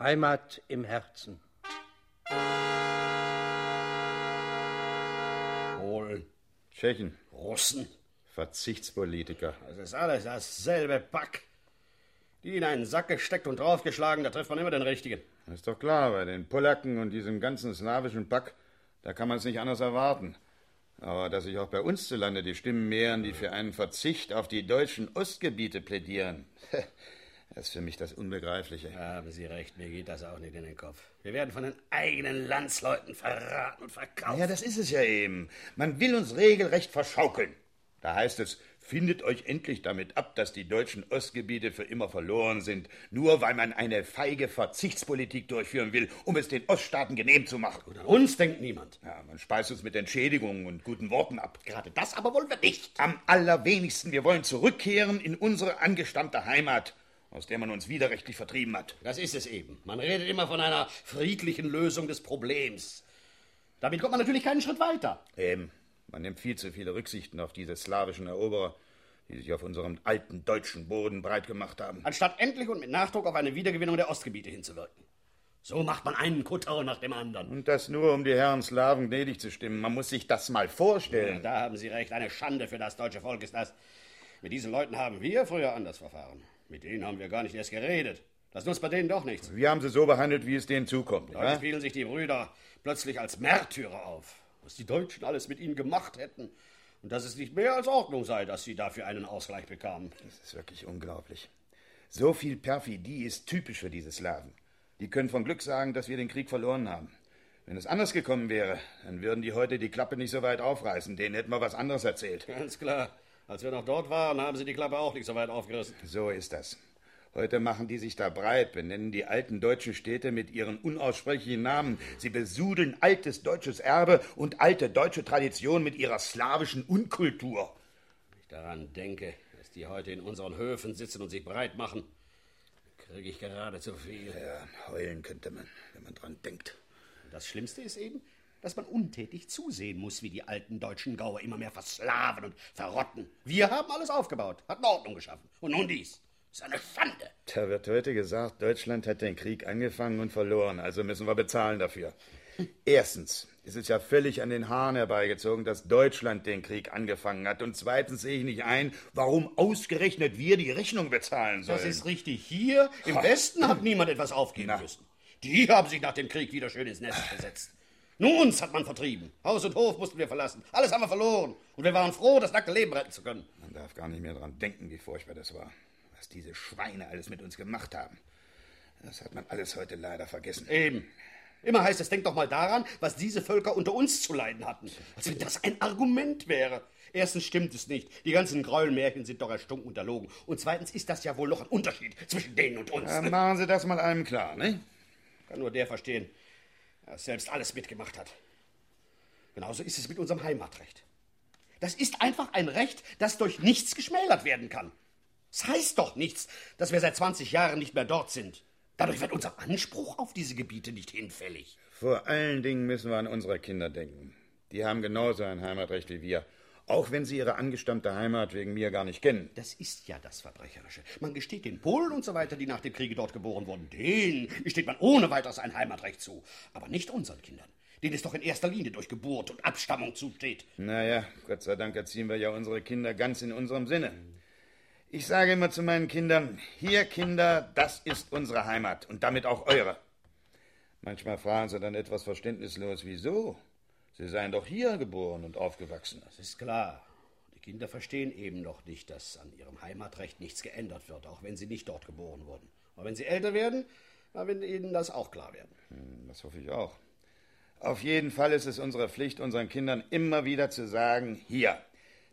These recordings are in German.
Heimat im Herzen. Polen, Tschechen, Russen. Verzichtspolitiker. Das ist alles dasselbe Pack. Die in einen Sack gesteckt und draufgeschlagen, da trifft man immer den Richtigen. Das ist doch klar, bei den Polacken und diesem ganzen slawischen Pack, da kann man es nicht anders erwarten. Aber dass sich auch bei uns zu Lande die Stimmen mehren, die für einen Verzicht auf die deutschen Ostgebiete plädieren, das ist für mich das Unbegreifliche. Haben Sie recht, mir geht das auch nicht in den Kopf. Wir werden von den eigenen Landsleuten verraten und verkauft. Ja, das ist es ja eben. Man will uns regelrecht verschaukeln. Da heißt es, findet euch endlich damit ab, dass die deutschen Ostgebiete für immer verloren sind, nur weil man eine feige Verzichtspolitik durchführen will, um es den Oststaaten genehm zu machen. Und an uns denkt niemand. Ja, man speist uns mit Entschädigungen und guten Worten ab. Gerade das aber wollen wir nicht. Am allerwenigsten, wir wollen zurückkehren in unsere angestammte Heimat, aus der man uns widerrechtlich vertrieben hat. Das ist es eben. Man redet immer von einer friedlichen Lösung des Problems. Damit kommt man natürlich keinen Schritt weiter. Eben. Man nimmt viel zu viele Rücksichten auf diese slawischen Eroberer, die sich auf unserem alten deutschen Boden breit gemacht haben. Anstatt endlich und mit Nachdruck auf eine Wiedergewinnung der Ostgebiete hinzuwirken. So macht man einen Kuttau nach dem anderen. Und das nur, um die Herren Slawen gnädig zu stimmen. Man muss sich das mal vorstellen. Ja, da haben Sie recht. Eine Schande für das deutsche Volk ist das. Mit diesen Leuten haben wir früher anders verfahren. Mit denen haben wir gar nicht erst geredet. Das nutzt bei denen doch nichts. Wir haben sie so behandelt, wie es denen zukommt. Heute spielen sich die Brüder plötzlich als Märtyrer auf was die Deutschen alles mit ihnen gemacht hätten. Und dass es nicht mehr als Ordnung sei, dass sie dafür einen Ausgleich bekamen. Das ist wirklich unglaublich. So viel Perfidie ist typisch für diese Slawen. Die können von Glück sagen, dass wir den Krieg verloren haben. Wenn es anders gekommen wäre, dann würden die heute die Klappe nicht so weit aufreißen. Denen hätten wir was anderes erzählt. Ganz klar. Als wir noch dort waren, haben sie die Klappe auch nicht so weit aufgerissen. So ist das. Heute machen die sich da breit, benennen die alten deutschen Städte mit ihren unaussprechlichen Namen. Sie besudeln altes deutsches Erbe und alte deutsche Tradition mit ihrer slawischen Unkultur. Wenn ich daran denke, dass die heute in unseren Höfen sitzen und sich breit machen, kriege ich gerade zu viel. Ja, heulen könnte man, wenn man dran denkt. Das Schlimmste ist eben, dass man untätig zusehen muss, wie die alten deutschen Gaue immer mehr verslaven und verrotten. Wir haben alles aufgebaut, hatten Ordnung geschaffen. Und nun dies. Das ist eine Schande. Da wird heute gesagt, Deutschland hat den Krieg angefangen und verloren, also müssen wir bezahlen dafür. Erstens ist es ja völlig an den Haaren herbeigezogen, dass Deutschland den Krieg angefangen hat. Und zweitens sehe ich nicht ein, warum ausgerechnet wir die Rechnung bezahlen sollen. Das ist richtig. Hier im Westen hat niemand etwas aufgeben Na. müssen. Die haben sich nach dem Krieg wieder schön ins Nest gesetzt. Nur uns hat man vertrieben. Haus und Hof mussten wir verlassen. Alles haben wir verloren. Und wir waren froh, das nackte Leben retten zu können. Man darf gar nicht mehr dran denken, wie furchtbar das war was diese Schweine alles mit uns gemacht haben. Das hat man alles heute leider vergessen. Eben. Immer heißt es, denk doch mal daran, was diese Völker unter uns zu leiden hatten. Als wenn das ein Argument wäre. Erstens stimmt es nicht. Die ganzen Gräuelmärchen sind doch erstunken und erlogen. Und zweitens ist das ja wohl noch ein Unterschied zwischen denen und uns. Ja, machen Sie das mal einem klar, ne? Kann nur der verstehen, der selbst alles mitgemacht hat. Genauso ist es mit unserem Heimatrecht. Das ist einfach ein Recht, das durch nichts geschmälert werden kann. Es das heißt doch nichts, dass wir seit 20 Jahren nicht mehr dort sind. Dadurch wird unser Anspruch auf diese Gebiete nicht hinfällig. Vor allen Dingen müssen wir an unsere Kinder denken. Die haben genauso ein Heimatrecht wie wir. Auch wenn sie ihre angestammte Heimat wegen mir gar nicht kennen. Das ist ja das Verbrecherische. Man gesteht den Polen und so weiter, die nach dem Kriege dort geboren wurden, denen gesteht man ohne weiteres ein Heimatrecht zu. Aber nicht unseren Kindern, denen es doch in erster Linie durch Geburt und Abstammung zusteht. Naja, Gott sei Dank erziehen wir ja unsere Kinder ganz in unserem Sinne. Ich sage immer zu meinen Kindern, hier Kinder, das ist unsere Heimat und damit auch eure. Manchmal fragen sie dann etwas verständnislos, wieso? Sie seien doch hier geboren und aufgewachsen. Das ist klar. Die Kinder verstehen eben noch nicht, dass an ihrem Heimatrecht nichts geändert wird, auch wenn sie nicht dort geboren wurden. Aber wenn sie älter werden, dann wird ihnen das auch klar werden. Hm, das hoffe ich auch. Auf jeden Fall ist es unsere Pflicht, unseren Kindern immer wieder zu sagen, hier,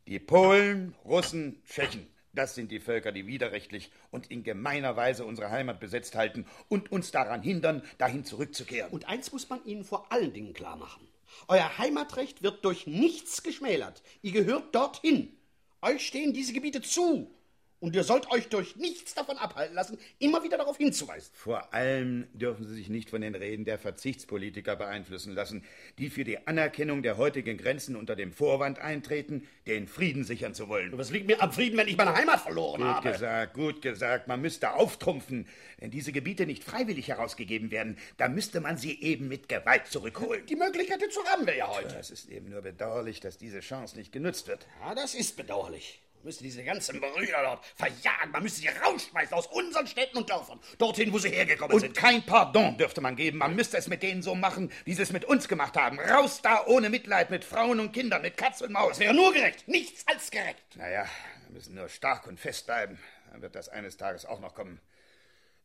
die Polen, Russen, Tschechen, das sind die Völker, die widerrechtlich und in gemeiner Weise unsere Heimat besetzt halten und uns daran hindern, dahin zurückzukehren. Und eins muss man Ihnen vor allen Dingen klar machen. Euer Heimatrecht wird durch nichts geschmälert. Ihr gehört dorthin. Euch stehen diese Gebiete zu. Und ihr sollt euch durch nichts davon abhalten lassen, immer wieder darauf hinzuweisen. Vor allem dürfen Sie sich nicht von den Reden der Verzichtspolitiker beeinflussen lassen, die für die Anerkennung der heutigen Grenzen unter dem Vorwand eintreten, den Frieden sichern zu wollen. Was liegt mir am Frieden, wenn ich meine Heimat verloren gut habe? Gut gesagt, gut gesagt. Man müsste auftrumpfen. Wenn diese Gebiete nicht freiwillig herausgegeben werden, dann müsste man sie eben mit Gewalt zurückholen. Die Möglichkeit dazu haben wir ja heute. Es ist eben nur bedauerlich, dass diese Chance nicht genutzt wird. Ja, das ist bedauerlich. Man müsste diese ganzen Brüder dort verjagen. Man müsste sie rausschmeißen aus unseren Städten und Dörfern. Dorthin, wo sie hergekommen und sind. Und kein Pardon dürfte man geben. Man müsste es mit denen so machen, wie sie es mit uns gemacht haben. Raus da ohne Mitleid mit Frauen und Kindern, mit Katz und Maus. Das wäre nur gerecht. Nichts als gerecht. Naja, wir müssen nur stark und fest bleiben. Dann wird das eines Tages auch noch kommen.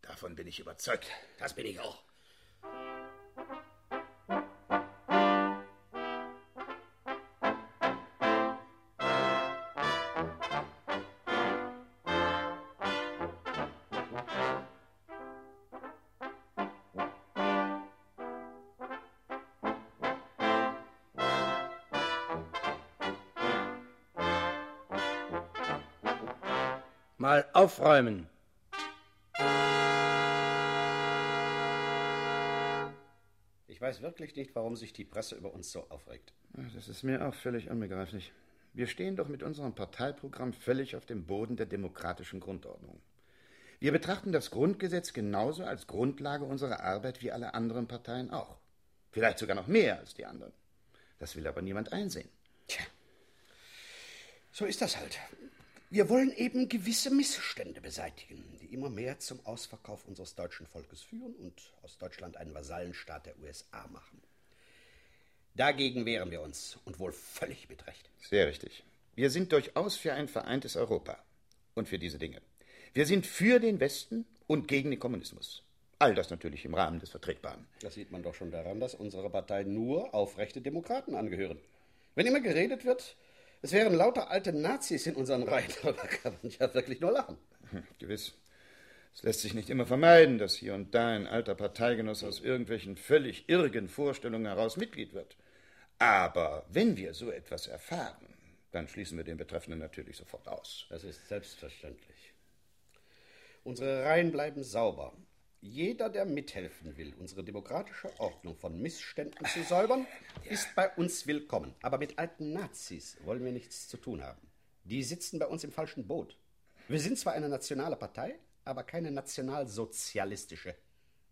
Davon bin ich überzeugt. Das bin ich auch. Aufräumen. Ich weiß wirklich nicht, warum sich die Presse über uns so aufregt. Das ist mir auch völlig unbegreiflich. Wir stehen doch mit unserem Parteiprogramm völlig auf dem Boden der demokratischen Grundordnung. Wir betrachten das Grundgesetz genauso als Grundlage unserer Arbeit wie alle anderen Parteien auch. Vielleicht sogar noch mehr als die anderen. Das will aber niemand einsehen. Tja, so ist das halt. Wir wollen eben gewisse Missstände beseitigen, die immer mehr zum Ausverkauf unseres deutschen Volkes führen und aus Deutschland einen Vasallenstaat der USA machen. Dagegen wehren wir uns und wohl völlig mit Recht. Sehr richtig. Wir sind durchaus für ein vereintes Europa und für diese Dinge. Wir sind für den Westen und gegen den Kommunismus. All das natürlich im Rahmen des Vertretbaren. Das sieht man doch schon daran, dass unsere Partei nur aufrechte Demokraten angehören. Wenn immer geredet wird, es wären lauter alte Nazis in unseren Reihen, darüber kann man ja wirklich nur lachen. Hm, gewiss. Es lässt sich nicht immer vermeiden, dass hier und da ein alter Parteigenosse aus irgendwelchen völlig irrigen Vorstellungen heraus Mitglied wird. Aber wenn wir so etwas erfahren, dann schließen wir den Betreffenden natürlich sofort aus. Das ist selbstverständlich. Unsere Reihen bleiben sauber. Jeder, der mithelfen will, unsere demokratische Ordnung von Missständen zu säubern, ist bei uns willkommen. Aber mit alten Nazis wollen wir nichts zu tun haben. Die sitzen bei uns im falschen Boot. Wir sind zwar eine nationale Partei, aber keine nationalsozialistische.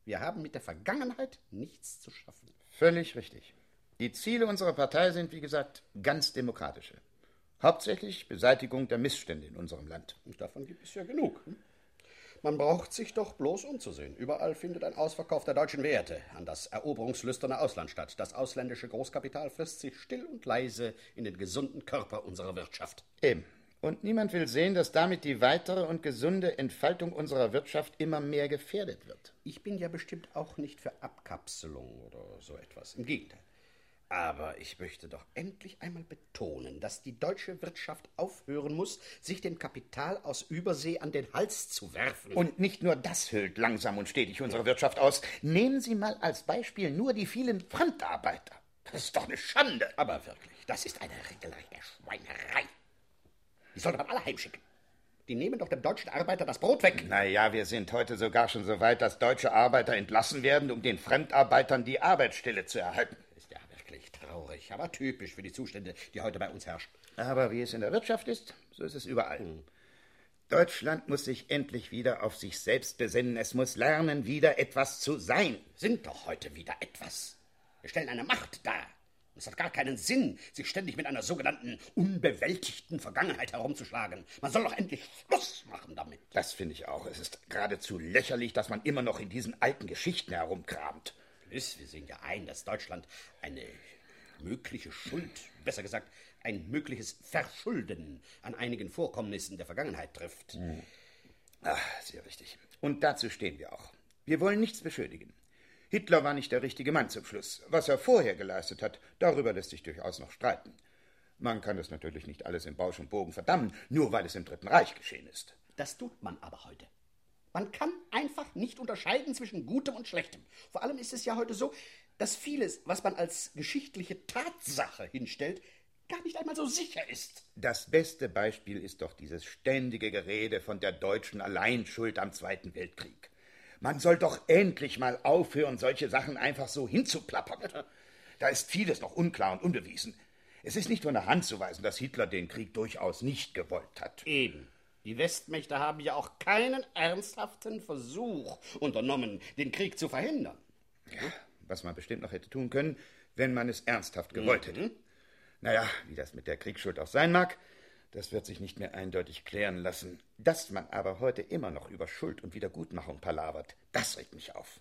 Wir haben mit der Vergangenheit nichts zu schaffen. Völlig richtig. Die Ziele unserer Partei sind, wie gesagt, ganz demokratische. Hauptsächlich Beseitigung der Missstände in unserem Land. Und davon gibt es ja genug. Hm? Man braucht sich doch bloß umzusehen. Überall findet ein Ausverkauf der deutschen Werte an das eroberungslüsterne Ausland statt. Das ausländische Großkapital frisst sich still und leise in den gesunden Körper unserer Wirtschaft. Eben. Und niemand will sehen, dass damit die weitere und gesunde Entfaltung unserer Wirtschaft immer mehr gefährdet wird. Ich bin ja bestimmt auch nicht für Abkapselung oder so etwas. Im Gegenteil. Aber ich möchte doch endlich einmal betonen, dass die deutsche Wirtschaft aufhören muss, sich dem Kapital aus Übersee an den Hals zu werfen. Und nicht nur das hüllt langsam und stetig unsere Wirtschaft aus. Nehmen Sie mal als Beispiel nur die vielen Fremdarbeiter. Das ist doch eine Schande. Aber wirklich, das ist eine regelrechte Schweinerei. Die sollte man alle heimschicken. Die nehmen doch dem deutschen Arbeiter das Brot weg. Naja, wir sind heute sogar schon so weit, dass deutsche Arbeiter entlassen werden, um den Fremdarbeitern die Arbeitsstelle zu erhalten traurig, aber typisch für die Zustände, die heute bei uns herrschen. Aber wie es in der Wirtschaft ist, so ist es überall. Hm. Deutschland muss sich endlich wieder auf sich selbst besinnen. Es muss lernen, wieder etwas zu sein. Sind doch heute wieder etwas. Wir stellen eine Macht dar. Es hat gar keinen Sinn, sich ständig mit einer sogenannten unbewältigten Vergangenheit herumzuschlagen. Man soll doch endlich Schluss machen damit. Das finde ich auch. Es ist geradezu lächerlich, dass man immer noch in diesen alten Geschichten herumkramt. Gewiss, wir sehen ja ein, dass Deutschland eine mögliche Schuld, besser gesagt, ein mögliches Verschulden an einigen Vorkommnissen der Vergangenheit trifft. Hm. Ach, sehr richtig. Und dazu stehen wir auch. Wir wollen nichts beschuldigen. Hitler war nicht der richtige Mann zum Schluss. Was er vorher geleistet hat, darüber lässt sich durchaus noch streiten. Man kann das natürlich nicht alles im Bausch und Bogen verdammen, nur weil es im Dritten Reich geschehen ist. Das tut man aber heute. Man kann einfach nicht unterscheiden zwischen Gutem und Schlechtem. Vor allem ist es ja heute so, dass vieles, was man als geschichtliche Tatsache hinstellt, gar nicht einmal so sicher ist. Das beste Beispiel ist doch dieses ständige Gerede von der deutschen Alleinschuld am Zweiten Weltkrieg. Man soll doch endlich mal aufhören, solche Sachen einfach so hinzuplappern. Da ist vieles noch unklar und unbewiesen. Es ist nicht von der Hand zu weisen, dass Hitler den Krieg durchaus nicht gewollt hat. Eben. Die Westmächte haben ja auch keinen ernsthaften Versuch unternommen, den Krieg zu verhindern. Ja, was man bestimmt noch hätte tun können, wenn man es ernsthaft gewollt hätte. Mhm. Naja, wie das mit der Kriegsschuld auch sein mag, das wird sich nicht mehr eindeutig klären lassen. Dass man aber heute immer noch über Schuld und Wiedergutmachung palavert, das regt mich auf.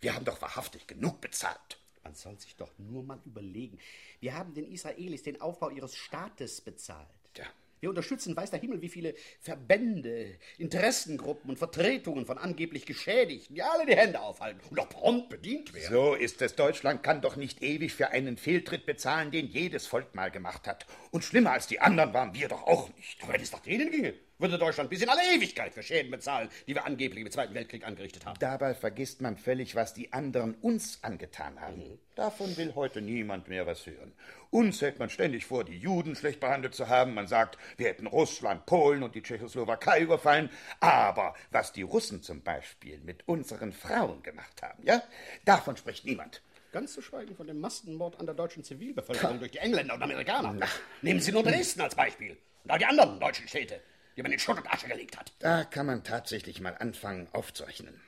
Wir haben doch wahrhaftig genug bezahlt. Man soll sich doch nur mal überlegen. Wir haben den Israelis den Aufbau ihres Staates bezahlt. Ja. Wir unterstützen, weiß der Himmel, wie viele Verbände, Interessengruppen und Vertretungen von angeblich Geschädigten, die alle die Hände aufhalten und auch prompt bedient werden. So ist es. Deutschland kann doch nicht ewig für einen Fehltritt bezahlen, den jedes Volk mal gemacht hat. Und schlimmer als die anderen waren wir doch auch nicht. Aber wenn es nach denen ginge, würde Deutschland bis in alle Ewigkeit für Schäden bezahlen, die wir angeblich im Zweiten Weltkrieg angerichtet haben. Dabei vergisst man völlig, was die anderen uns angetan haben. Mhm. Davon will heute niemand mehr was hören. Uns hält man ständig vor, die Juden schlecht behandelt zu haben. Man sagt, wir hätten Russland, Polen und die Tschechoslowakei überfallen. Aber was die Russen zum Beispiel mit unseren Frauen gemacht haben, ja, davon spricht niemand. Ganz zu schweigen von dem Massenmord an der deutschen Zivilbevölkerung durch die Engländer und Amerikaner. Na. Nehmen Sie nur Dresden als Beispiel. Und auch die anderen deutschen Städte die man in Schutt und Asche gelegt hat. Da kann man tatsächlich mal anfangen aufzurechnen.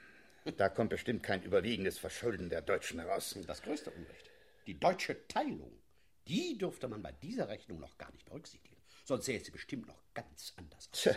Da kommt bestimmt kein überwiegendes Verschulden der Deutschen heraus. Das größte Unrecht, die deutsche Teilung, die dürfte man bei dieser Rechnung noch gar nicht berücksichtigen. Sonst sähe sie bestimmt noch ganz anders aus. Tja.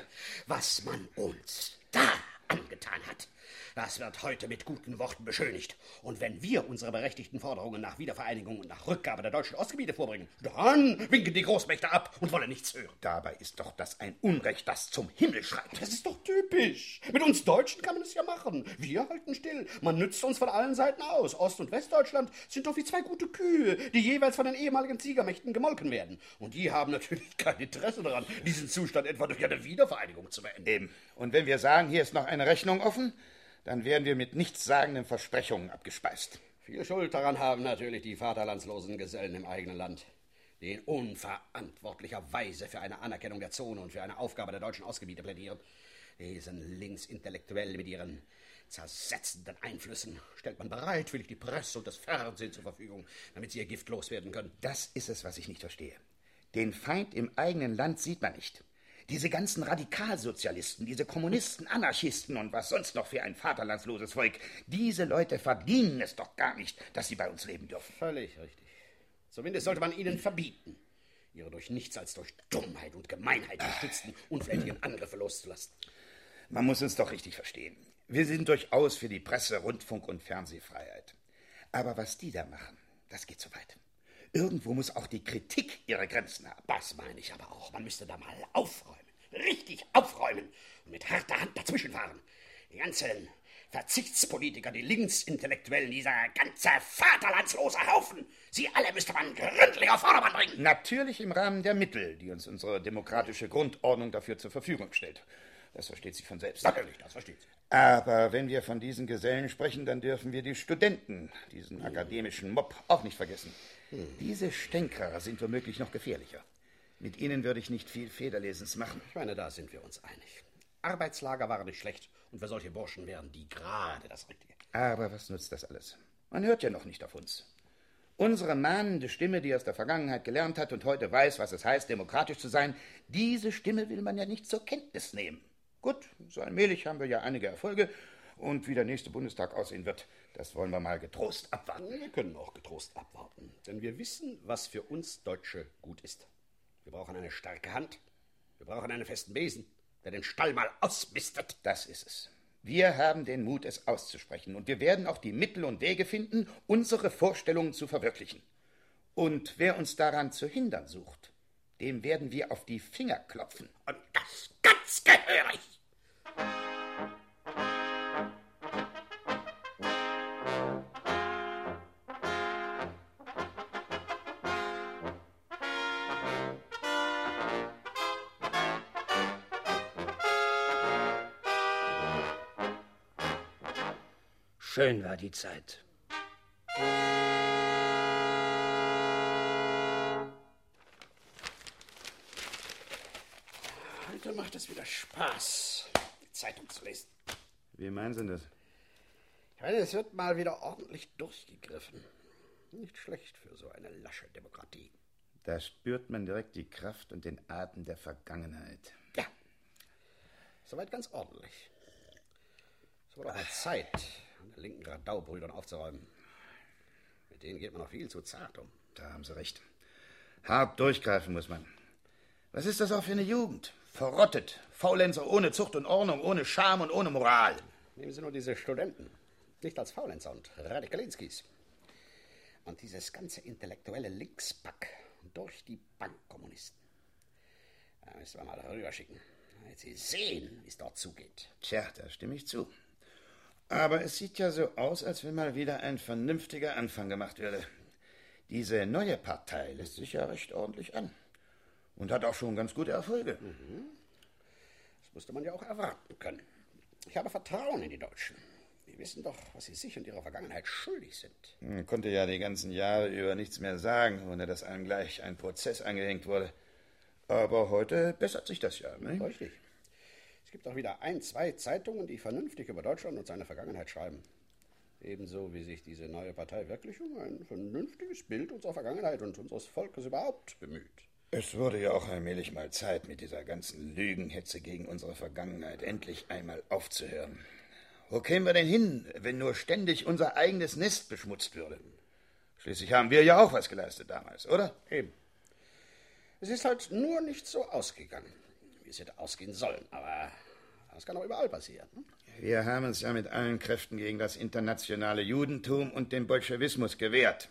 Was man uns da angetan hat, das wird heute mit guten Worten beschönigt. Und wenn wir unsere berechtigten Forderungen nach Wiedervereinigung und nach Rückgabe der deutschen Ostgebiete vorbringen, dann winken die Großmächte ab und wollen nichts hören. Dabei ist doch das ein Unrecht, das zum Himmel schreit. Das ist doch typisch. Mit uns Deutschen kann man es ja machen. Wir halten still. Man nützt uns von allen Seiten aus. Ost- und Westdeutschland sind doch wie zwei gute Kühe, die jeweils von den ehemaligen Siegermächten gemolken werden. Und die haben natürlich kein Interesse daran, diesen Zustand etwa durch eine Wiedervereinigung zu beenden. Eben. Und wenn wir sagen, hier ist noch eine Rechnung offen, dann werden wir mit nichtssagenden Versprechungen abgespeist. Viel Schuld daran haben natürlich die vaterlandslosen Gesellen im eigenen Land, die in unverantwortlicher Weise für eine Anerkennung der Zone und für eine Aufgabe der deutschen Ausgebiete plädieren. Diesen Linksintellektuellen mit ihren zersetzenden Einflüssen stellt man bereitwillig die Presse und das Fernsehen zur Verfügung, damit sie ihr Gift loswerden können. Das ist es, was ich nicht verstehe. Den Feind im eigenen Land sieht man nicht. Diese ganzen Radikalsozialisten, diese Kommunisten, Anarchisten und was sonst noch für ein vaterlandsloses Volk, diese Leute verdienen es doch gar nicht, dass sie bei uns leben dürfen. Völlig richtig. Zumindest sollte man ihnen verbieten, ihre durch nichts als durch Dummheit und Gemeinheit gestützten unflätigen Angriffe loszulassen. Man muss uns doch richtig verstehen. Wir sind durchaus für die Presse, Rundfunk und Fernsehfreiheit. Aber was die da machen, das geht zu weit. Irgendwo muss auch die Kritik ihre Grenzen haben. Das meine ich aber auch. Man müsste da mal aufräumen. Richtig aufräumen und mit harter Hand dazwischenfahren. Die ganzen Verzichtspolitiker, die Linksintellektuellen, dieser ganze vaterlandslose Haufen, sie alle müsste man gründlich auf Vordermann bringen. Natürlich im Rahmen der Mittel, die uns unsere demokratische Grundordnung dafür zur Verfügung stellt. Das versteht sich von selbst. Natürlich, das versteht sich. Aber wenn wir von diesen Gesellen sprechen, dann dürfen wir die Studenten, diesen akademischen Mob, auch nicht vergessen. Hm. Diese Stänkerer sind womöglich noch gefährlicher. Mit ihnen würde ich nicht viel Federlesens machen. Ich meine, da sind wir uns einig. Arbeitslager waren nicht schlecht und für solche Burschen wären die gerade das Richtige. Aber was nutzt das alles? Man hört ja noch nicht auf uns. Unsere mahnende Stimme, die aus der Vergangenheit gelernt hat und heute weiß, was es heißt, demokratisch zu sein, diese Stimme will man ja nicht zur Kenntnis nehmen. Gut, so allmählich haben wir ja einige Erfolge und wie der nächste Bundestag aussehen wird, das wollen wir mal getrost abwarten. Wir können auch getrost abwarten, denn wir wissen, was für uns Deutsche gut ist. Wir brauchen eine starke Hand, wir brauchen einen festen Besen, der den Stall mal ausmistet. Das ist es. Wir haben den Mut, es auszusprechen, und wir werden auch die Mittel und Wege finden, unsere Vorstellungen zu verwirklichen. Und wer uns daran zu hindern sucht, dem werden wir auf die Finger klopfen. Und das ganz gehörig. Schön war die Zeit. Heute macht es wieder Spaß, die Zeitung zu lesen. Wie meinen Sie das? Ich meine, es wird mal wieder ordentlich durchgegriffen. Nicht schlecht für so eine lasche Demokratie. Da spürt man direkt die Kraft und den Atem der Vergangenheit. Ja, soweit ganz ordentlich. Es wurde auch mal Zeit, an den linken Radaubrüdern aufzuräumen. Mit denen geht man noch viel zu zart um. Da haben Sie recht. Hart durchgreifen muss man. Was ist das auch für eine Jugend? Verrottet, Faulenzer ohne Zucht und Ordnung, ohne Scham und ohne Moral. Nehmen Sie nur diese Studenten. Nicht als Faulenzer und Radikalinskis. Und dieses ganze intellektuelle Linkspack durch die Bankkommunisten. Da müssen wir mal rüberschicken, damit Sie sehen, wie es dort zugeht. Tja, da stimme ich zu. Aber es sieht ja so aus, als wenn mal wieder ein vernünftiger Anfang gemacht würde. Diese neue Partei lässt sich ja recht ordentlich an. Und hat auch schon ganz gute Erfolge. Das musste man ja auch erwarten können. Ich habe Vertrauen in die Deutschen. Die wissen doch, was sie sich und ihrer Vergangenheit schuldig sind. Man konnte ja die ganzen Jahre über nichts mehr sagen, ohne dass einem gleich ein Prozess angehängt wurde. Aber heute bessert sich das ja, ne? Richtig. Es gibt auch wieder ein, zwei Zeitungen, die vernünftig über Deutschland und seine Vergangenheit schreiben. Ebenso wie sich diese neue Partei wirklich um ein vernünftiges Bild unserer Vergangenheit und unseres Volkes überhaupt bemüht. Es wurde ja auch allmählich mal Zeit, mit dieser ganzen Lügenhetze gegen unsere Vergangenheit endlich einmal aufzuhören. Wo kämen wir denn hin, wenn nur ständig unser eigenes Nest beschmutzt würde? Schließlich haben wir ja auch was geleistet damals, oder? Eben. Es ist halt nur nicht so ausgegangen, es hätte ausgehen sollen. Aber das kann auch überall passieren. ne? Wir haben uns ja mit allen Kräften gegen das internationale Judentum und den Bolschewismus gewehrt.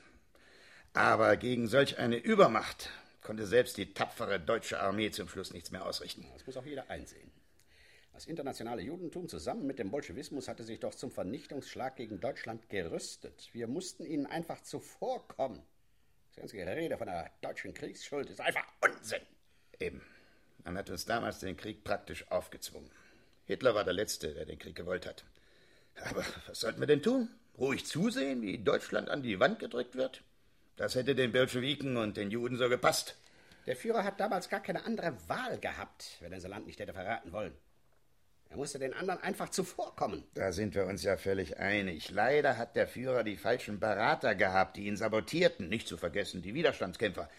Aber gegen solch eine Übermacht konnte selbst die tapfere deutsche Armee zum Schluss nichts mehr ausrichten. Das muss auch jeder einsehen. Das internationale Judentum zusammen mit dem Bolschewismus hatte sich doch zum Vernichtungsschlag gegen Deutschland gerüstet. Wir mussten ihnen einfach zuvorkommen. Das ganze Gerede von der deutschen Kriegsschuld ist einfach Unsinn. Eben. Man hat uns damals den Krieg praktisch aufgezwungen. Hitler war der Letzte, der den Krieg gewollt hat. Aber was sollten wir denn tun? Ruhig zusehen, wie Deutschland an die Wand gedrückt wird? Das hätte den Bolschewiken und den Juden so gepasst. Der Führer hat damals gar keine andere Wahl gehabt, wenn er sein Land nicht hätte verraten wollen. Er musste den anderen einfach zuvorkommen. Da sind wir uns ja völlig einig. Leider hat der Führer die falschen Berater gehabt, die ihn sabotierten. Nicht zu vergessen, die Widerstandskämpfer.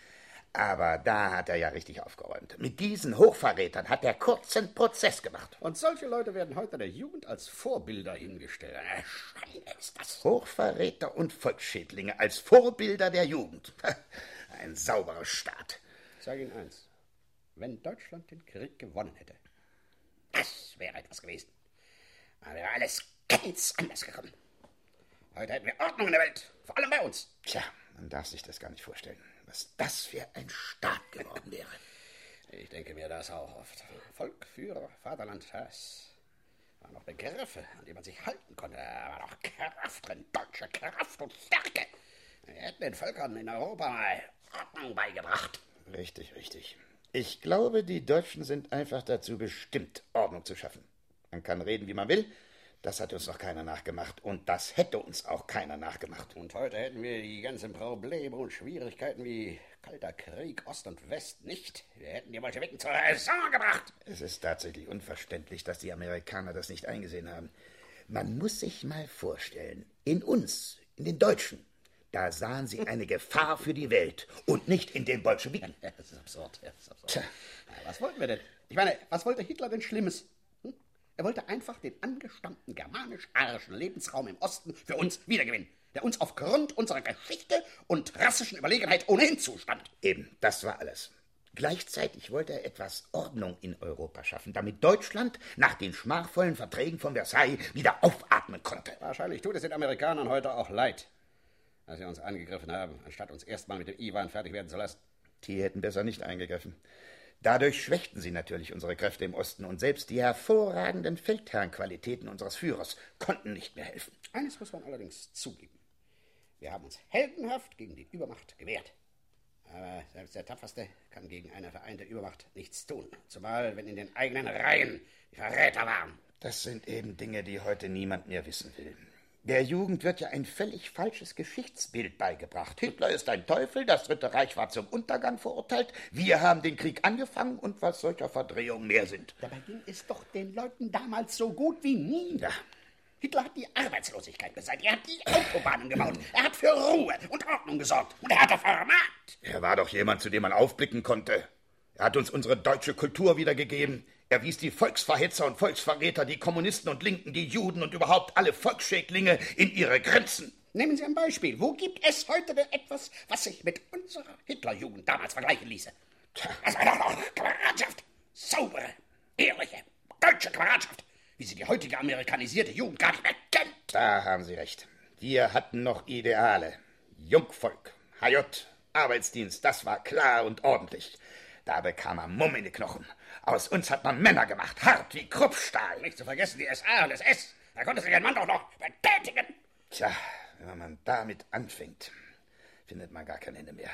Aber da hat er ja richtig aufgeräumt. Mit diesen Hochverrätern hat er kurzen Prozess gemacht. Und solche Leute werden heute der Jugend als Vorbilder hingestellt. Eine Schande ist das. Hochverräter und Volksschädlinge als Vorbilder der Jugend. Ein sauberer Staat. Ich sage Ihnen eins. Wenn Deutschland den Krieg gewonnen hätte, das wäre etwas gewesen. Da wäre alles ganz anders gekommen. Heute hätten wir Ordnung in der Welt, vor allem bei uns. Tja, man darf sich das gar nicht vorstellen, was das für ein Staat geworden wäre. Ich denke mir das auch oft. Volk, Führer, Vaterland, das waren noch Begriffe, an die man sich halten konnte. Da war noch Kraft drin, deutsche Kraft und Stärke. Wir hätten den Völkern in Europa mal Ordnung beigebracht. Richtig, richtig. Ich glaube, die Deutschen sind einfach dazu bestimmt, Ordnung zu schaffen. Man kann reden, wie man will. Das hat uns noch keiner nachgemacht. Und das hätte uns auch keiner nachgemacht. Und heute hätten wir die ganzen Probleme und Schwierigkeiten wie Kalter Krieg, Ost und West nicht. Wir hätten die Bolschewiken zur Raison gebracht. Es ist tatsächlich unverständlich, dass die Amerikaner das nicht eingesehen haben. Man muss sich mal vorstellen, in uns, in den Deutschen, da sahen sie eine Gefahr für die Welt und nicht in den Bolschewiken. Ja, das ist absurd. Das ist absurd. Ja, was wollten wir denn? Ich meine, was wollte Hitler denn Schlimmes? Er wollte einfach den angestammten germanisch-arischen Lebensraum im Osten für uns wiedergewinnen, der uns aufgrund unserer Geschichte und rassischen Überlegenheit ohnehin zustand. Eben, das war alles. Gleichzeitig wollte er etwas Ordnung in Europa schaffen, damit Deutschland nach den schmachvollen Verträgen von Versailles wieder aufatmen konnte. Wahrscheinlich tut es den Amerikanern heute auch leid, dass sie uns angegriffen haben, anstatt uns erstmal mit dem Iwan fertig werden zu lassen. Die hätten besser nicht eingegriffen. Dadurch schwächten sie natürlich unsere Kräfte im Osten und selbst die hervorragenden Feldherrnqualitäten unseres Führers konnten nicht mehr helfen. Eines muss man allerdings zugeben. Wir haben uns heldenhaft gegen die Übermacht gewehrt. Aber selbst der Tapferste kann gegen eine vereinte Übermacht nichts tun. Zumal, wenn in den eigenen Reihen die Verräter waren. Das sind eben Dinge, die heute niemand mehr wissen will. Der Jugend wird ja ein völlig falsches Geschichtsbild beigebracht. Hitler ist ein Teufel, das Dritte Reich war zum Untergang verurteilt, wir haben den Krieg angefangen und was solcher Verdrehungen mehr sind. Dabei ging es doch den Leuten damals so gut wie nie. Ja. Hitler hat die Arbeitslosigkeit beseitigt, er hat die Autobahnen gebaut, er hat für Ruhe und Ordnung gesorgt und er hat Format. Er war doch jemand, zu dem man aufblicken konnte. Er hat uns unsere deutsche Kultur wiedergegeben. Er wies die Volksverhetzer und Volksverräter, die Kommunisten und Linken, die Juden und überhaupt alle Volksschädlinge in ihre Grenzen. Nehmen Sie ein Beispiel. Wo gibt es heute denn etwas, was sich mit unserer Hitlerjugend damals vergleichen ließe? Das war doch Kameradschaft. Saubere, ehrliche, deutsche Kameradschaft, wie sie die heutige amerikanisierte Jugend gar nicht mehr kennt. Da haben Sie recht. Wir hatten noch Ideale. Jungvolk, HJ, Arbeitsdienst, das war klar und ordentlich. Da bekam man Mumm in die Knochen. Aus uns hat man Männer gemacht, hart wie Kruppstahl. Nicht zu vergessen die SA und SS. Da konnte sich ein Mann doch noch betätigen. Tja, wenn man damit anfängt, findet man gar kein Ende mehr.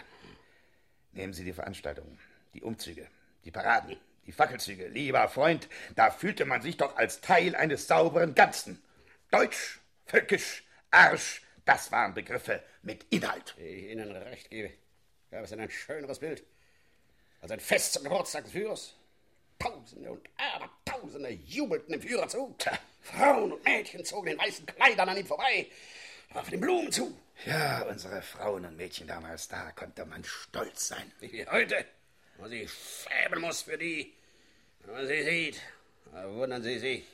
Nehmen Sie die Veranstaltungen, die Umzüge, die Paraden, die Fackelzüge. Lieber Freund, da fühlte man sich doch als Teil eines sauberen Ganzen. Deutsch, völkisch, Arsch, das waren Begriffe mit Inhalt. Wie ich Ihnen recht gebe, gab es denn ein schöneres Bild als ein Fest zum Geburtstag des Führers. Tausende und Abertausende jubelten dem Führer zu. Frauen und Mädchen zogen in weißen Kleidern an ihm vorbei, warfen ihm Blumen zu. Ja, unsere Frauen und Mädchen damals, da konnte man stolz sein. Wie heute, wo man sich schämen muss für die, wenn man sie sieht. Wundern sie sich,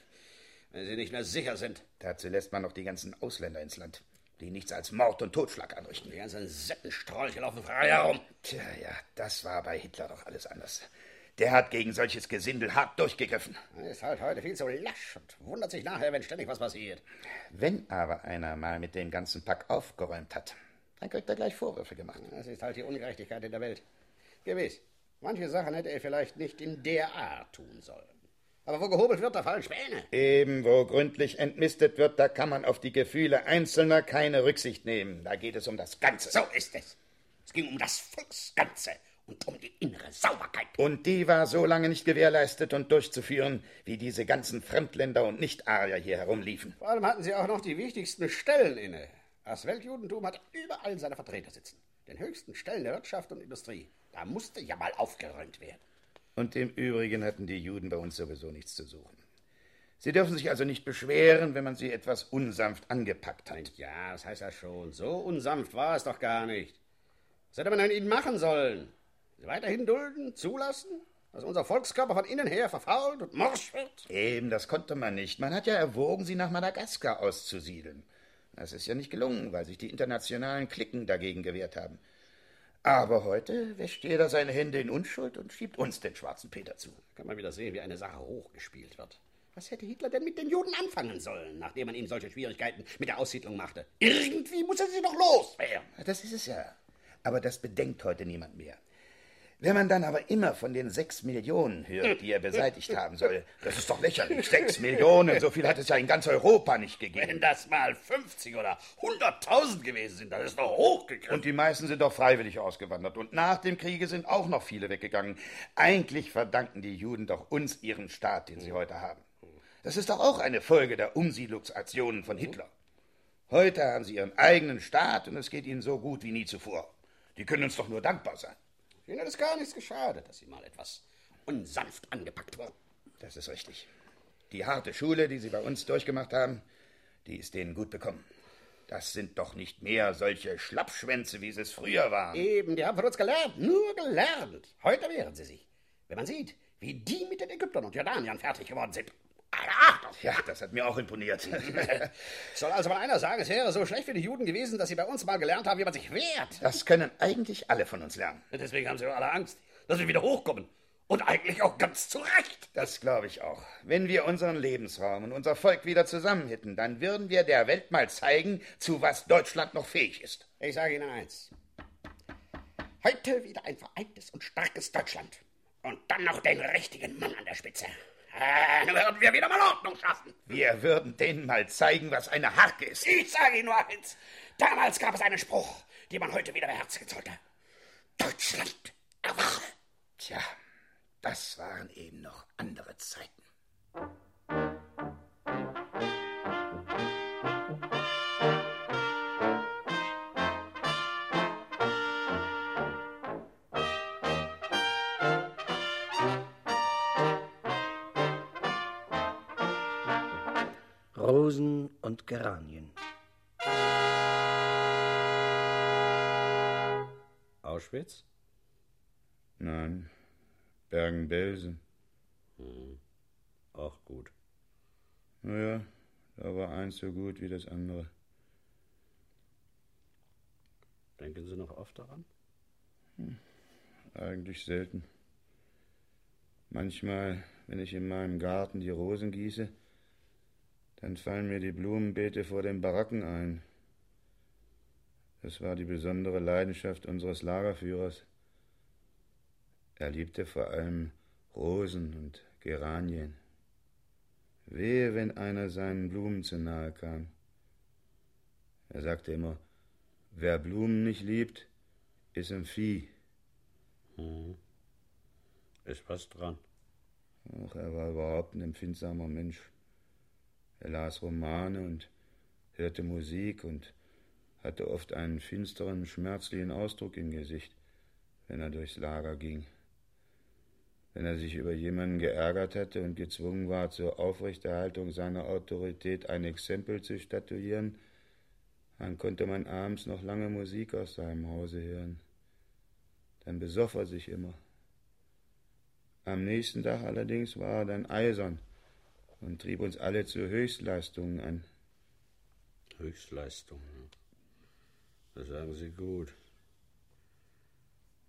wenn sie nicht mehr sicher sind. Dazu lässt man noch die ganzen Ausländer ins Land, die nichts als Mord und Totschlag anrichten. Die ganzen Sittenstrolche laufen frei herum. Tja, ja, das war bei Hitler doch alles anders. Der hat gegen solches Gesindel hart durchgegriffen. Er ist halt heute viel zu lasch und wundert sich nachher, wenn ständig was passiert. Wenn aber einer mal mit dem ganzen Pack aufgeräumt hat, dann kriegt er gleich Vorwürfe gemacht. Das ist halt die Ungerechtigkeit in der Welt. Gewiss, manche Sachen hätte er vielleicht nicht in der Art tun sollen. Aber wo gehobelt wird, da fallen Späne. Eben, wo gründlich entmistet wird, da kann man auf die Gefühle Einzelner keine Rücksicht nehmen. Da geht es um das Ganze. So ist es. Es ging um das Volksganze und um die innere Sauberkeit. Und die war so lange nicht gewährleistet und durchzuführen, wie diese ganzen Fremdländer und Nicht-Arier hier herumliefen. Vor allem hatten sie auch noch die wichtigsten Stellen inne. Das Weltjudentum hat überall seine Vertreter sitzen. Den höchsten Stellen der Wirtschaft und Industrie. Da musste ja mal aufgeräumt werden. Und im Übrigen hatten die Juden bei uns sowieso nichts zu suchen. Sie dürfen sich also nicht beschweren, wenn man sie etwas unsanft angepackt hat. Ja, das heißt ja schon. So unsanft war es doch gar nicht. Was hätte man denn ihnen machen sollen? Weiterhin dulden, zulassen, dass unser Volkskörper von innen her verfault und morsch wird? Eben, das konnte man nicht. Man hat ja erwogen, sie nach Madagaskar auszusiedeln. Das ist ja nicht gelungen, weil sich die internationalen Klicken dagegen gewehrt haben. Aber heute wäscht jeder seine Hände in Unschuld und schiebt uns den schwarzen Peter zu. Kann man wieder sehen, wie eine Sache hochgespielt wird. Was hätte Hitler denn mit den Juden anfangen sollen, nachdem man ihm solche Schwierigkeiten mit der Aussiedlung machte? Irgendwie muss er sie doch loswerden. Das ist es ja. Aber das bedenkt heute niemand mehr. Wenn man dann aber immer von den sechs Millionen hört, die er beseitigt haben soll, das ist doch lächerlich. Sechs Millionen, so viel hat es ja in ganz Europa nicht gegeben. Wenn das mal 50 oder 100.000 gewesen sind, das ist doch hochgegriffen. Und die meisten sind doch freiwillig ausgewandert. Und nach dem Kriege sind auch noch viele weggegangen. Eigentlich verdanken die Juden doch uns ihren Staat, den sie heute haben. Das ist doch auch eine Folge der Umsiedlungsaktionen von Hitler. Heute haben sie ihren eigenen Staat und es geht ihnen so gut wie nie zuvor. Die können uns doch nur dankbar sein. Ihnen hat es gar nichts geschadet, dass Sie mal etwas unsanft angepackt wurden. Das ist richtig. Die harte Schule, die Sie bei uns durchgemacht haben, die ist denen gut bekommen. Das sind doch nicht mehr solche Schlappschwänze, wie sie es früher waren. Eben, die haben von uns gelernt, nur gelernt. Heute wehren sie sich. Wenn man sieht, wie die mit den Ägyptern und Jordaniern fertig geworden sind. Achtung! Ja, das hat mir auch imponiert. Soll also mal einer sagen, es wäre so schlecht für die Juden gewesen, dass sie bei uns mal gelernt haben, wie man sich wehrt. Das können eigentlich alle von uns lernen. Deswegen haben sie alle Angst, dass wir wieder hochkommen. Und eigentlich auch ganz zu Recht. Das glaube ich auch. Wenn wir unseren Lebensraum und unser Volk wieder zusammen hätten, dann würden wir der Welt mal zeigen, zu was Deutschland noch fähig ist. Ich sage Ihnen eins. Heute wieder ein vereintes und starkes Deutschland. Und dann noch den richtigen Mann an der Spitze. Äh, dann würden wir wieder mal Ordnung schaffen. Wir würden denen mal zeigen, was eine Harke ist. Ich sage Ihnen nur eins. Damals gab es einen Spruch, den man heute wieder beherzigen sollte. Deutschland, erwache. Tja, das waren eben noch andere Zeiten. Rosen und Geranien. Auschwitz? Nein, Bergen-Belsen. Hm. Auch gut. Naja, da war eins so gut wie das andere. Denken Sie noch oft daran? Hm. Eigentlich selten. Manchmal, wenn ich in meinem Garten die Rosen gieße, dann fallen mir die Blumenbeete vor den Baracken ein. Das war die besondere Leidenschaft unseres Lagerführers. Er liebte vor allem Rosen und Geranien. Wehe, wenn einer seinen Blumen zu nahe kam. Er sagte immer, wer Blumen nicht liebt, ist ein Vieh. Mhm. Ist was dran. Ach, er war überhaupt ein empfindsamer Mensch. Er las Romane und hörte Musik und hatte oft einen finsteren, schmerzlichen Ausdruck im Gesicht, wenn er durchs Lager ging. Wenn er sich über jemanden geärgert hatte und gezwungen war, zur Aufrechterhaltung seiner Autorität ein Exempel zu statuieren, dann konnte man abends noch lange Musik aus seinem Hause hören. Dann besoff er sich immer. Am nächsten Tag allerdings war er dann eisern und trieb uns alle zu Höchstleistungen an. Höchstleistungen. Das sagen Sie gut.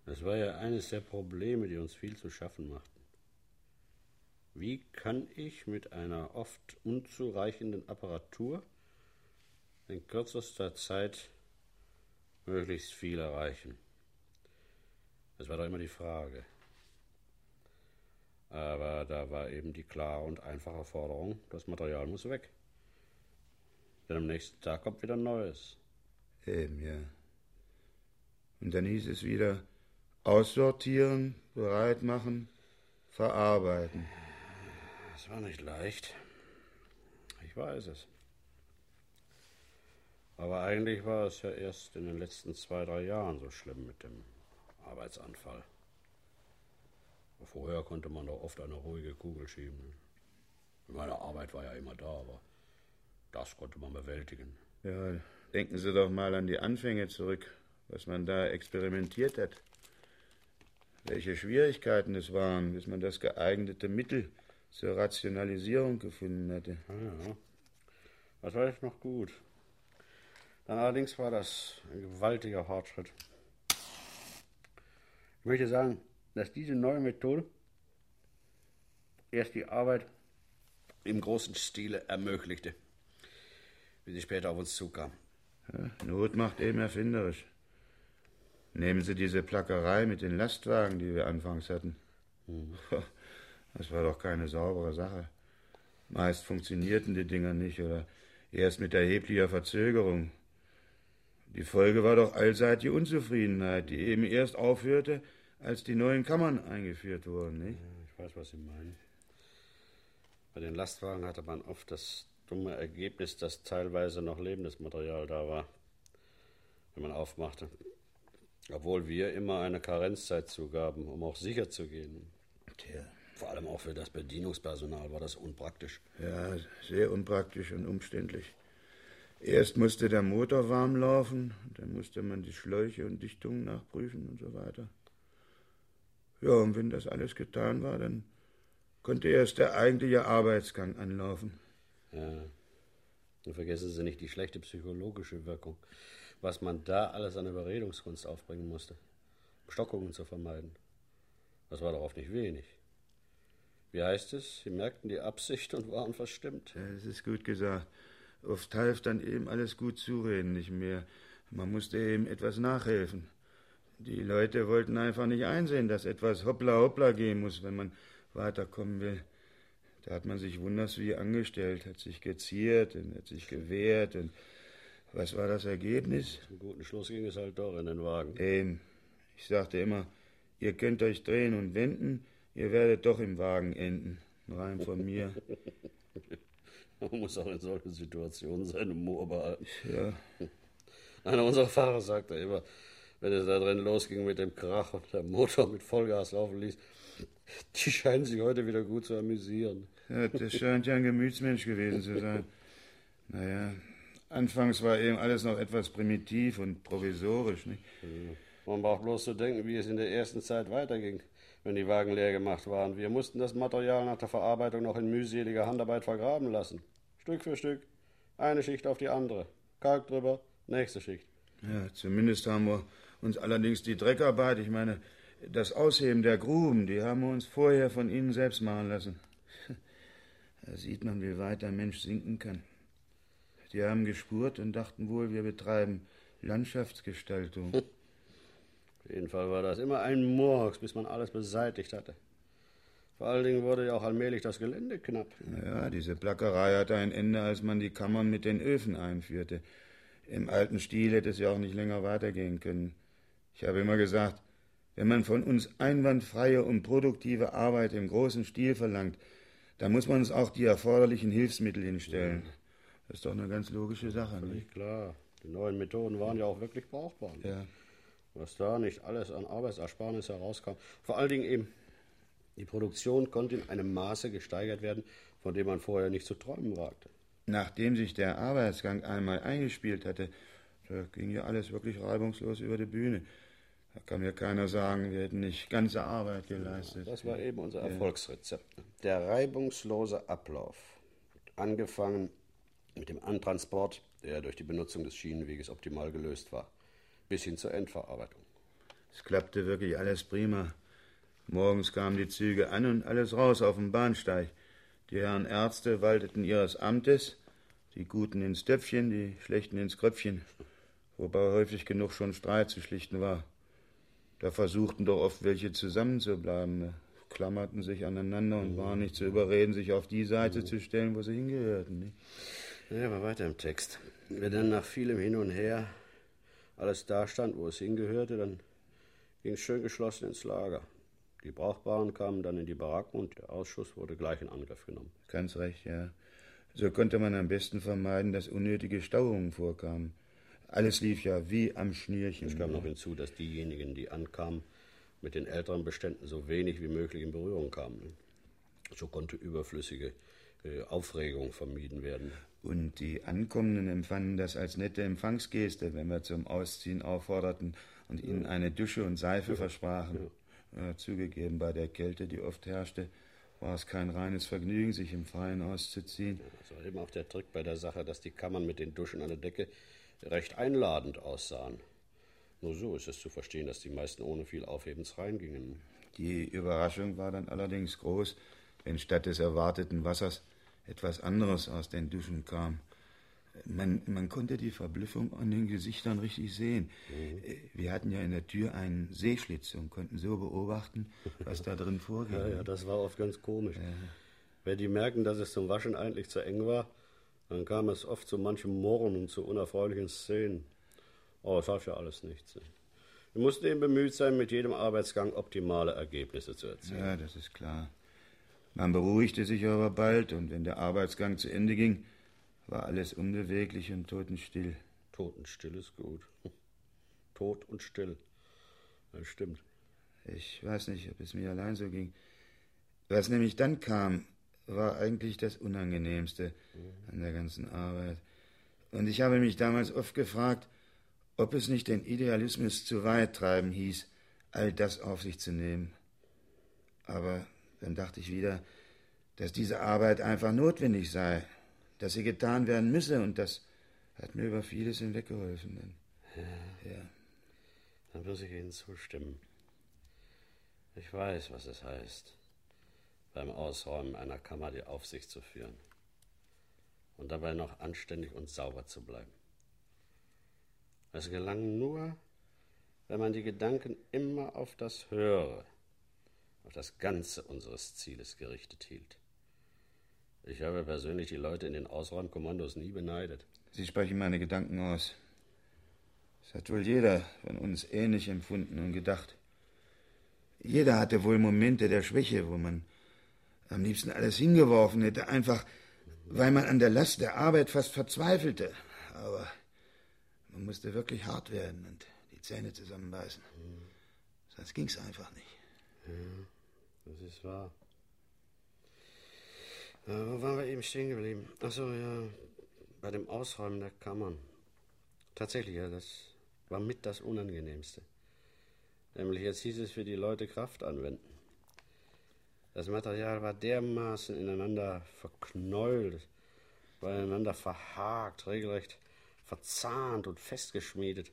Das war ja eines der Probleme, die uns viel zu schaffen machten. Wie kann ich mit einer oft unzureichenden Apparatur in kürzester Zeit möglichst viel erreichen? Das war doch immer die Frage. Aber da war eben die klare und einfache Forderung, das Material muss weg. Denn am nächsten Tag kommt wieder Neues. Eben, ja. Und dann hieß es wieder aussortieren, bereit machen, verarbeiten. Es war nicht leicht. Ich weiß es. Aber eigentlich war es ja erst in den letzten zwei, drei Jahren so schlimm mit dem Arbeitsanfall. Vorher konnte man doch oft eine ruhige Kugel schieben. Meine Arbeit war ja immer da, aber das konnte man bewältigen. Ja, denken Sie doch mal an die Anfänge zurück, was man da experimentiert hat. Welche Schwierigkeiten es waren, bis man das geeignete Mittel zur Rationalisierung gefunden hatte. Ja, ja. Das war echt noch gut. Dann allerdings war das ein gewaltiger Fortschritt. Ich möchte sagen, dass diese neue Methode erst die Arbeit im großen Stile ermöglichte, wie sie später auf uns zukam. Ja, Not macht eben erfinderisch. Nehmen Sie diese Plackerei mit den Lastwagen, die wir anfangs hatten. Mhm. Das war doch keine saubere Sache. Meist funktionierten die Dinger nicht oder erst mit erheblicher Verzögerung. Die Folge war doch allseitige Unzufriedenheit, die eben erst aufhörte, als die neuen Kammern eingeführt wurden. Nicht? Ich weiß, was Sie meinen. Bei den Lastwagen hatte man oft das dumme Ergebnis, dass teilweise noch lebendes Material da war, wenn man aufmachte. Obwohl wir immer eine Karenzzeit zugaben, um auch sicher zu gehen. Tja. Vor allem auch für das Bedienungspersonal war das unpraktisch. Ja, sehr unpraktisch und umständlich. Erst musste der Motor warm laufen, dann musste man die Schläuche und Dichtungen nachprüfen und so weiter. Ja, und wenn das alles getan war, dann konnte erst der eigentliche Arbeitsgang anlaufen. Ja. Und vergessen Sie nicht die schlechte psychologische Wirkung, was man da alles an Überredungskunst aufbringen musste, um Stockungen zu vermeiden. Das war doch oft nicht wenig. Wie heißt es? Sie merkten die Absicht und waren verstimmt. Ja, das ist gut gesagt. Oft half dann eben alles gut zureden nicht mehr. Man musste eben etwas nachhelfen. Die Leute wollten einfach nicht einsehen, dass etwas hoppla hoppla gehen muss, wenn man weiterkommen will. Da hat man sich wunders wie angestellt, hat sich geziert und hat sich gewehrt und was war das Ergebnis? Zum guten Schluss ging es halt doch in den Wagen. Eben. Ich sagte immer, ihr könnt euch drehen und wenden, ihr werdet doch im Wagen enden. Rein von mir. Man muss auch in solchen Situationen seinen Humor behalten. Ja. Einer unserer Fahrer sagte immer, wenn es da drin losging mit dem Krach und der Motor mit Vollgas laufen ließ, die scheinen sich heute wieder gut zu amüsieren. Ja, das scheint ja ein Gemütsmensch gewesen zu sein. Naja, anfangs war eben alles noch etwas primitiv und provisorisch, nicht? Man braucht bloß zu denken, wie es in der ersten Zeit weiterging, wenn die Wagen leer gemacht waren. Wir mussten das Material nach der Verarbeitung noch in mühseliger Handarbeit vergraben lassen. Stück für Stück, eine Schicht auf die andere. Kalk drüber, nächste Schicht. Ja, zumindest haben wir uns allerdings die Dreckarbeit, ich meine, das Ausheben der Gruben, die haben wir uns vorher von Ihnen selbst machen lassen. Da sieht man, wie weit ein Mensch sinken kann. Die haben gespurt und dachten wohl, wir betreiben Landschaftsgestaltung. Auf jeden Fall war das immer ein Murks, bis man alles beseitigt hatte. Vor allen Dingen wurde ja auch allmählich das Gelände knapp. Ja, diese Plackerei hatte ein Ende, als man die Kammern mit den Öfen einführte. Im alten Stil hätte es ja auch nicht länger weitergehen können. Ich habe immer gesagt, wenn man von uns einwandfreie und produktive Arbeit im großen Stil verlangt, dann muss man uns auch die erforderlichen Hilfsmittel hinstellen. Das ist doch eine ganz logische Sache, nicht? Nicht klar. Die neuen Methoden waren ja auch wirklich brauchbar. Ja. Was da nicht alles an Arbeitsersparnis herauskam. Vor allen Dingen eben, die Produktion konnte in einem Maße gesteigert werden, von dem man vorher nicht zu träumen wagte. Nachdem sich der Arbeitsgang einmal eingespielt hatte, da ging ja alles wirklich reibungslos über die Bühne. Da kann mir keiner sagen, wir hätten nicht ganze Arbeit geleistet. Das war eben unser Erfolgsrezept. Der reibungslose Ablauf. Angefangen mit dem Antransport, der durch die Benutzung des Schienenweges optimal gelöst war, bis hin zur Endverarbeitung. Es klappte wirklich alles prima. Morgens kamen die Züge an und alles raus auf dem Bahnsteig. Die Herren Ärzte walteten ihres Amtes, die Guten ins Töpfchen, die Schlechten ins Kröpfchen, wobei häufig genug schon Streit zu schlichten war. Da versuchten doch oft welche zusammenzubleiben, klammerten sich aneinander und waren nicht zu überreden, sich auf die Seite zu stellen, wo sie hingehörten. Nicht? Ja, aber weiter im Text. Wenn dann nach vielem Hin und Her alles da stand, wo es hingehörte, dann ging es schön geschlossen ins Lager. Die Brauchbaren kamen dann in die Baracken und der Ausschuss wurde gleich in Angriff genommen. Ganz recht, ja. So konnte man am besten vermeiden, dass unnötige Stauungen vorkamen. Alles lief ja wie am Schnürchen. Es kam noch hinzu, dass diejenigen, die ankamen, mit den älteren Beständen so wenig wie möglich in Berührung kamen. So konnte überflüssige äh, Aufregung vermieden werden. Und die Ankommenden empfanden das als nette Empfangsgeste, wenn wir zum Ausziehen aufforderten und ihnen eine Dusche und Seife versprachen. Ja, zugegeben, bei der Kälte, die oft herrschte, war es kein reines Vergnügen, sich im Freien auszuziehen. Das war eben auch der Trick bei der Sache, dass die Kammern mit den Duschen an der Decke recht einladend aussahen. Nur so ist es zu verstehen, dass die meisten ohne viel Aufhebens reingingen. Die Überraschung war dann allerdings groß, wenn statt des erwarteten Wassers etwas anderes aus den Duschen kam. Man, man konnte die Verblüffung an den Gesichtern richtig sehen. Wir hatten ja in der Tür einen Seeschlitz und konnten so beobachten, was da drin vorging. Ja, ja, das war oft ganz komisch. Wenn die merken, dass es zum Waschen eigentlich zu eng war, dann kam es oft zu manchem Murren und zu unerfreulichen Szenen. Aber es half ja alles nichts. Wir mussten eben bemüht sein, mit jedem Arbeitsgang optimale Ergebnisse zu erzielen. Ja, das ist klar. Man beruhigte sich aber bald, und wenn der Arbeitsgang zu Ende ging, war alles unbeweglich und totenstill. Totenstill ist gut. Tot und still. Das stimmt. Ich weiß nicht, ob es mir allein so ging. Was nämlich dann kam, war eigentlich das Unangenehmste an der ganzen Arbeit. Und ich habe mich damals oft gefragt, ob es nicht den Idealismus zu weit treiben hieß, all das auf sich zu nehmen. Aber dann dachte ich wieder, dass diese Arbeit einfach notwendig sei, dass sie getan werden müsse, und das hat mir über vieles hinweggeholfen. Denn, ja. Dann muss ich Ihnen zustimmen. Ich weiß, was es heißt, beim Ausräumen einer Kammer die Aufsicht zu führen und dabei noch anständig und sauber zu bleiben. Es gelang nur, wenn man die Gedanken immer auf das Höhere, auf das Ganze unseres Zieles gerichtet hielt. Ich habe persönlich die Leute in den Ausräumkommandos nie beneidet. Sie sprechen meine Gedanken aus. Das hat wohl jeder von uns ähnlich empfunden und gedacht. Jeder hatte wohl Momente der Schwäche, wo man am liebsten alles hingeworfen hätte, einfach weil man an der Last der Arbeit fast verzweifelte. Aber man musste wirklich hart werden und die Zähne zusammenbeißen. Sonst ging's einfach nicht. Das ist wahr. Äh, wo waren wir eben stehen geblieben? Achso, ja. bei dem Ausräumen der Kammern. Tatsächlich, ja, das war mit das Unangenehmste. Nämlich jetzt hieß es für die Leute Kraft anwenden. Das Material war dermaßen ineinander verknäult, war ineinander verhakt, regelrecht verzahnt und festgeschmiedet,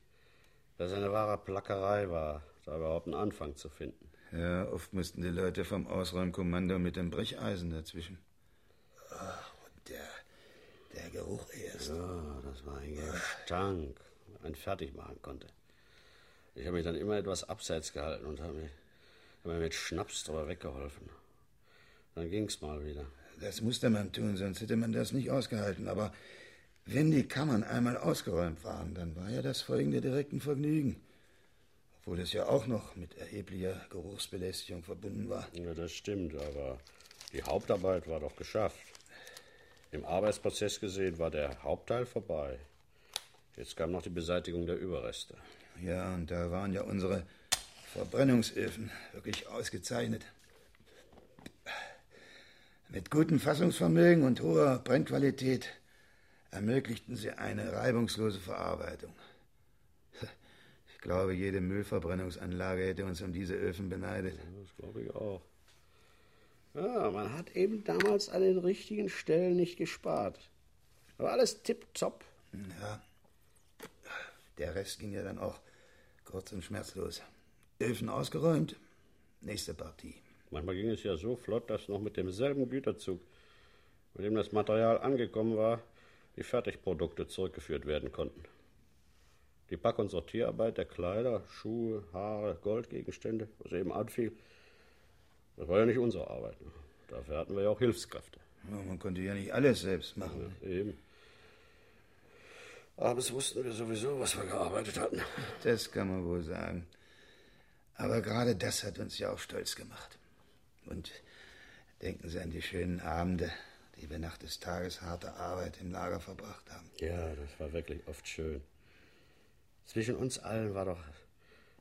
dass es eine wahre Plackerei war, da überhaupt einen Anfang zu finden. Ja, oft mussten die Leute vom Ausräumkommando mit dem Brecheisen dazwischen. Ach, und der, der Geruch erst. Ja, das war ein Gestank, ein fertig machen konnte. Ich habe mich dann immer etwas abseits gehalten und habe mir, hab mir mit Schnaps drüber weggeholfen. Dann ging's mal wieder. Das musste man tun, sonst hätte man das nicht ausgehalten. Aber wenn die Kammern einmal ausgeräumt waren, dann war ja das folgende direkt ein Vergnügen. Obwohl es ja auch noch mit erheblicher Geruchsbelästigung verbunden war. Ja, das stimmt, aber die Hauptarbeit war doch geschafft. Im Arbeitsprozess gesehen war der Hauptteil vorbei. Jetzt kam noch die Beseitigung der Überreste. Ja, und da waren ja unsere Verbrennungsöfen wirklich ausgezeichnet. Mit gutem Fassungsvermögen und hoher Brennqualität ermöglichten sie eine reibungslose Verarbeitung. Ich glaube, jede Müllverbrennungsanlage hätte uns um diese Öfen beneidet. Das glaube ich auch. Ja, man hat eben damals an den richtigen Stellen nicht gespart. Aber alles tipptopp. Ja. Der Rest ging ja dann auch kurz und schmerzlos. Öfen ausgeräumt, nächste Partie. Manchmal ging es ja so flott, dass noch mit demselben Güterzug, mit dem das Material angekommen war, die Fertigprodukte zurückgeführt werden konnten. Die Pack- und Sortierarbeit der Kleider, Schuhe, Haare, Goldgegenstände, was eben anfiel, das war ja nicht unsere Arbeit. Dafür hatten wir ja auch Hilfskräfte. Ja, man konnte ja nicht alles selbst machen. Ja, eben. Abends wussten wir sowieso, was wir gearbeitet hatten. Das kann man wohl sagen. Aber gerade das hat uns ja auch stolz gemacht. Und denken Sie an die schönen Abende, die wir nach des Tages harter Arbeit im Lager verbracht haben. Ja, das war wirklich oft schön. Zwischen uns allen war doch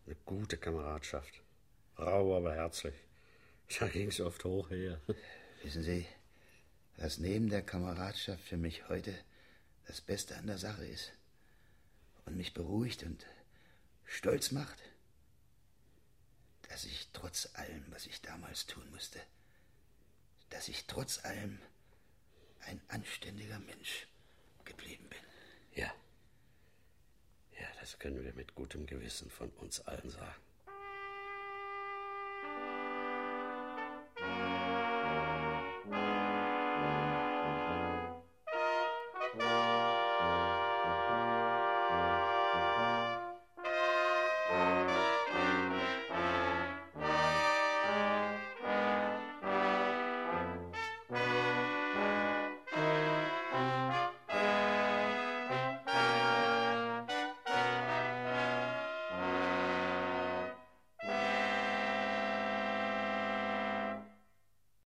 eine gute Kameradschaft. Rau, aber herzlich. Da ging es oft hoch her. Wissen Sie, was neben der Kameradschaft für mich heute das Beste an der Sache ist und mich beruhigt und stolz macht? Dass ich trotz allem, was ich damals tun musste, dass ich trotz allem ein anständiger Mensch geblieben bin. Ja. Ja, das können wir mit gutem Gewissen von uns allen sagen.